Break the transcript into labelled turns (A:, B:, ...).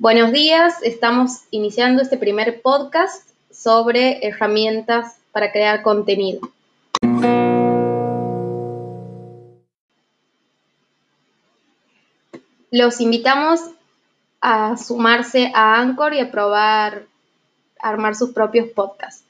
A: Buenos días, estamos iniciando este primer podcast sobre herramientas para crear contenido. Los invitamos a sumarse a Anchor y a probar armar sus propios podcasts.